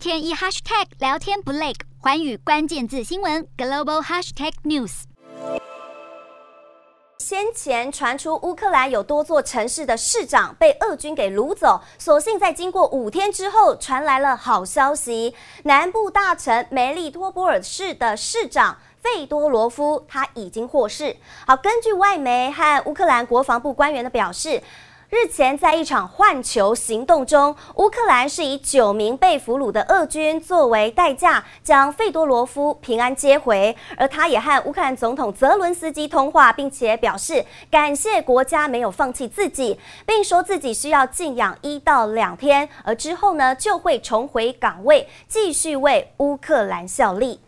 天一 hashtag 聊天不累，寰宇关键字新闻 global hashtag news。先前传出乌克兰有多座城市的市长被俄军给掳走，所幸在经过五天之后，传来了好消息。南部大城梅利托波尔市的市长费多罗夫他已经获释。好，根据外媒和乌克兰国防部官员的表示。日前，在一场换球行动中，乌克兰是以九名被俘虏的俄军作为代价，将费多罗夫平安接回。而他也和乌克兰总统泽伦斯基通话，并且表示感谢国家没有放弃自己，并说自己需要静养一到两天，而之后呢，就会重回岗位，继续为乌克兰效力。